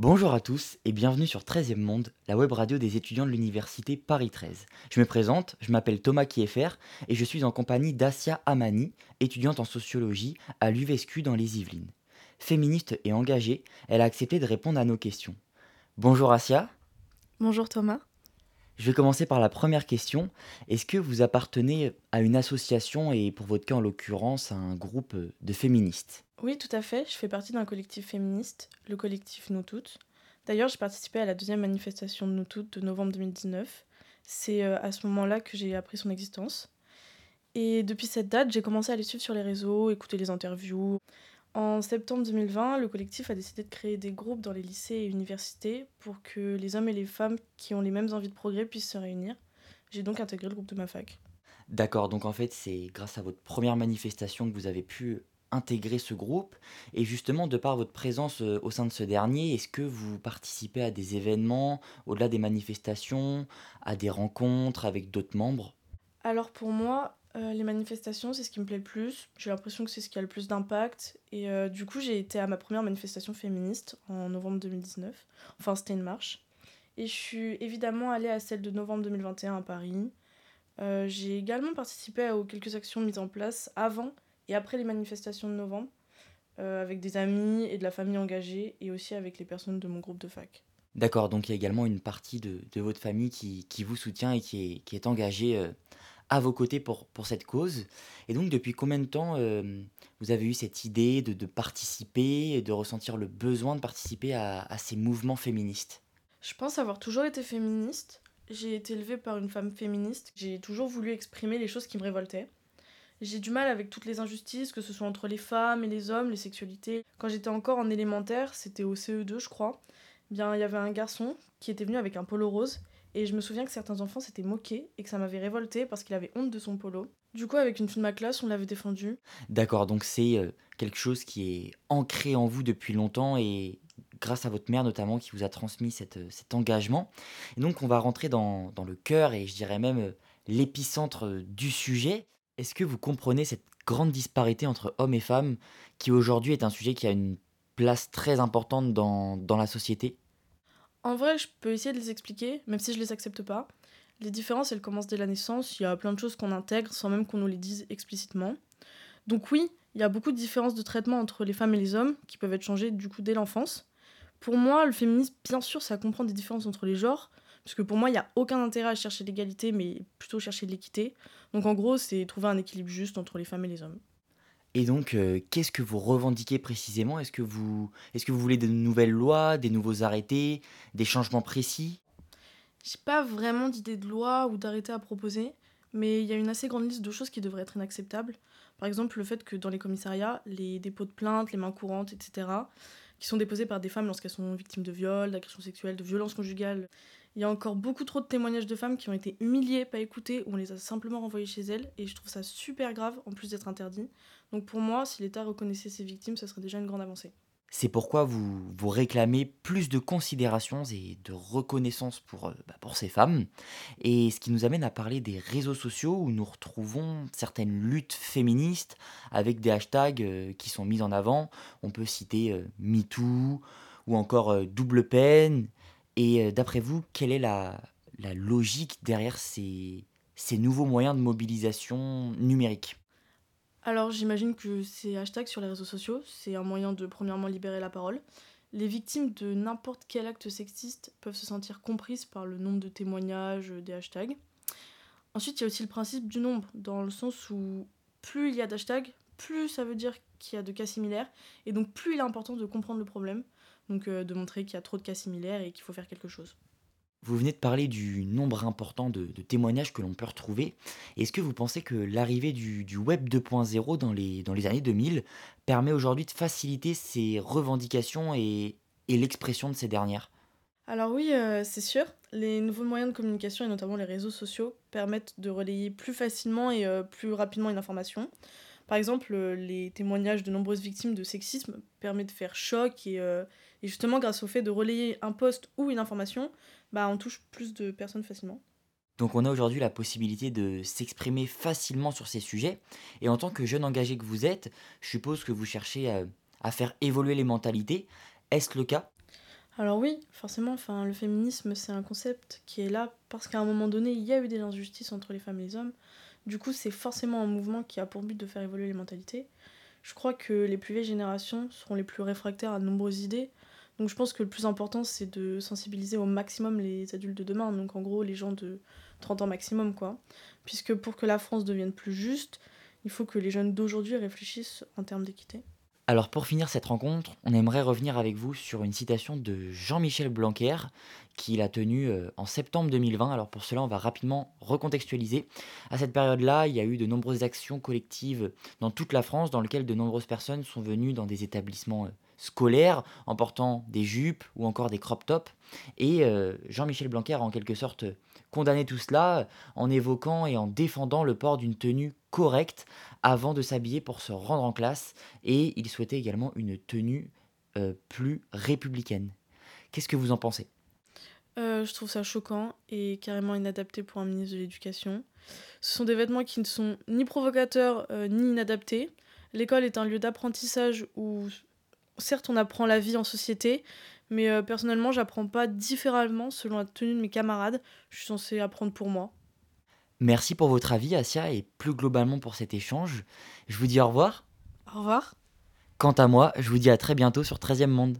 Bonjour à tous et bienvenue sur 13e Monde, la web radio des étudiants de l'université Paris 13. Je me présente, je m'appelle Thomas Kieffer et je suis en compagnie d'Asia Amani, étudiante en sociologie à l'UVSQ dans les Yvelines. Féministe et engagée, elle a accepté de répondre à nos questions. Bonjour Asia. Bonjour Thomas. Je vais commencer par la première question. Est-ce que vous appartenez à une association et pour votre cas en l'occurrence à un groupe de féministes? Oui, tout à fait. Je fais partie d'un collectif féministe, le collectif Nous Toutes. D'ailleurs, j'ai participé à la deuxième manifestation de Nous Toutes de novembre 2019. C'est euh, à ce moment-là que j'ai appris son existence. Et depuis cette date, j'ai commencé à les suivre sur les réseaux, écouter les interviews. En septembre 2020, le collectif a décidé de créer des groupes dans les lycées et universités pour que les hommes et les femmes qui ont les mêmes envies de progrès puissent se réunir. J'ai donc intégré le groupe de ma fac. D'accord, donc en fait c'est grâce à votre première manifestation que vous avez pu intégrer ce groupe. Et justement, de par votre présence euh, au sein de ce dernier, est-ce que vous participez à des événements, au-delà des manifestations, à des rencontres avec d'autres membres? Alors pour moi, euh, les manifestations, c'est ce qui me plaît le plus. J'ai l'impression que c'est ce qui a le plus d'impact. Et euh, du coup, j'ai été à ma première manifestation féministe en novembre 2019. Enfin, c'était une marche. Et je suis évidemment allée à celle de novembre 2021 à Paris. Euh, j'ai également participé aux quelques actions mises en place avant et après les manifestations de novembre, avec des amis et de la famille engagée, et aussi avec les personnes de mon groupe de fac. D'accord, donc il y a également une partie de, de votre famille qui, qui, vous soutient et qui est, qui est engagée à vos côtés pour, pour cette cause. Et donc, depuis combien de temps euh, vous avez eu cette idée de, de participer et de ressentir le besoin de participer à, à ces mouvements féministes? Je pense avoir toujours été féministe. J'ai été élevée par une femme féministe. J'ai toujours voulu exprimer les choses qui me révoltaient. J'ai du mal avec toutes les injustices, que ce soit entre les femmes et les hommes, les sexualités. Quand j'étais encore en élémentaire, c'était au CE2 je crois, bien il y avait un garçon qui était venu avec un polo rose et je me souviens que certains enfants s'étaient moqués et que ça m'avait révolté parce qu'il avait honte de son polo. Du coup, avec une fille de ma classe, on l'avait défendu. D'accord, donc c'est euh, quelque chose qui est ancré en vous depuis longtemps et grâce à votre mère notamment qui vous a transmis euh, cet engagement. Et donc on va rentrer dans, le cœur et je dirais même euh, l'épicentre du sujet. Est-ce que vous comprenez cette grande disparité entre hommes et femmes qui aujourd'hui est un sujet qui a une place très importante dans la société? En vrai, je peux essayer de les expliquer, même si je les accepte pas. Les différences, elles commencent dès la naissance. Il y a plein de choses qu'on intègre sans même qu'on nous les dise explicitement. Donc oui, il y a beaucoup de différences de traitement entre les femmes et les hommes qui peuvent être changées du coup dès l'enfance. Pour moi, le féminisme, bien sûr, ça comprend des différences entre les genres, parce que pour moi, il n'y a aucun intérêt à chercher l'égalité, mais plutôt chercher l'équité. Donc en gros, c'est trouver un équilibre juste entre les femmes et les hommes. Et donc, euh, qu'est-ce que vous revendiquez précisément? Est-ce que, vous, est que vous voulez de nouvelles lois, des nouveaux arrêtés, des changements précis? J'ai pas vraiment d'idée de loi ou d'arrêté à proposer, mais il y a une assez grande liste de choses qui devraient être inacceptables. Par exemple, le fait que dans les commissariats, les dépôts de plaintes, les mains courantes, etc., qui sont déposés par des femmes lorsqu'elles sont victimes de viols, d'agressions sexuelles, de violences conjugales, il y a encore beaucoup trop de témoignages de femmes qui ont été humiliées, pas écoutées, ou on les a simplement renvoyées chez elles, et je trouve ça super grave, en plus d'être interdit. Donc pour moi, si l'État reconnaissait ses victimes, ce serait déjà une grande avancée. C'est pourquoi vous, vous réclamez plus de considération et de reconnaissance pour, euh, bah, pour ces femmes. Et ce qui nous amène à parler des réseaux sociaux où nous retrouvons certaines luttes féministes avec des hashtags euh, qui sont mis en avant. On peut citer euh, MeToo ou encore Double Peine. Et d'après vous, quelle est la, logique derrière ces, ces nouveaux moyens de mobilisation numérique? Alors j'imagine que ces hashtags sur les réseaux sociaux, c'est un moyen de premièrement libérer la parole. Les victimes de n'importe quel acte sexiste peuvent se sentir comprises par le nombre de témoignages des hashtags. Ensuite, il y a aussi le principe du nombre, dans le sens où plus il y a d'hashtags, plus ça veut dire qu'il y a de cas similaires, et donc plus il est important de comprendre le problème, donc euh, de montrer qu'il y a trop de cas similaires et qu'il faut faire quelque chose. Vous venez de parler du nombre important de, témoignages que l'on peut retrouver. Est-ce que vous pensez que l'arrivée du, Web 2.0 dans les, dans les années 2000 permet aujourd'hui de faciliter ces revendications et, l'expression de ces dernières? Alors oui, euh, c'est sûr. Les nouveaux moyens de communication et notamment les réseaux sociaux permettent de relayer plus facilement et euh, plus rapidement une information. Par exemple, euh, les témoignages de nombreuses victimes de sexisme permettent de faire choc et, et justement grâce au fait de relayer un post ou une information, bah, on touche plus de personnes facilement. Donc on a aujourd'hui la possibilité de s'exprimer facilement sur ces sujets. Et en tant que jeune engagé que vous êtes, je suppose que vous cherchez à, faire évoluer les mentalités. Est-ce le cas? Alors oui, forcément, enfin, le féminisme, c'est un concept qui est là parce qu'à un moment donné, il y a eu des injustices entre les femmes et les hommes. Du coup, c'est forcément un mouvement qui a pour but de faire évoluer les mentalités. Je crois que les plus vieilles générations seront les plus réfractaires à de nombreuses idées. Donc je pense que le plus important, c'est de sensibiliser au maximum les adultes de demain. Donc en gros, les gens de 30 ans maximum, quoi. Puisque pour que la France devienne plus juste, il faut que les jeunes d'aujourd'hui réfléchissent en termes d'équité. Alors pour finir cette rencontre, on aimerait revenir avec vous sur une citation de Jean-Michel Blanquer qu'il a tenue euh, en septembre 2020. Alors pour cela, on va rapidement recontextualiser. À cette période-là, il y a eu de nombreuses actions collectives dans toute la France dans lesquelles de nombreuses personnes sont venues dans des établissements euh, scolaires en portant des jupes ou encore des crop tops. Et euh, Jean-Michel Blanquer a en quelque sorte condamné tout cela en évoquant et en défendant le port d'une tenue correcte avant de s'habiller pour se rendre en classe. Et il souhaitait également une tenue euh, plus républicaine. Qu'est-ce que vous en pensez? Euh, je trouve ça choquant et carrément inadapté pour un ministre de l'Éducation. Ce sont des vêtements qui ne sont ni provocateurs euh, ni inadaptés. L'école est un lieu d'apprentissage où, certes, on apprend la vie en société, mais euh, personnellement, j'apprends pas différemment selon la tenue de mes camarades. Je suis censée apprendre pour moi. Merci pour votre avis, Asia, et plus globalement pour cet échange. Je vous dis au revoir. Au revoir. Quant à moi, je vous dis à très bientôt sur 13e Monde.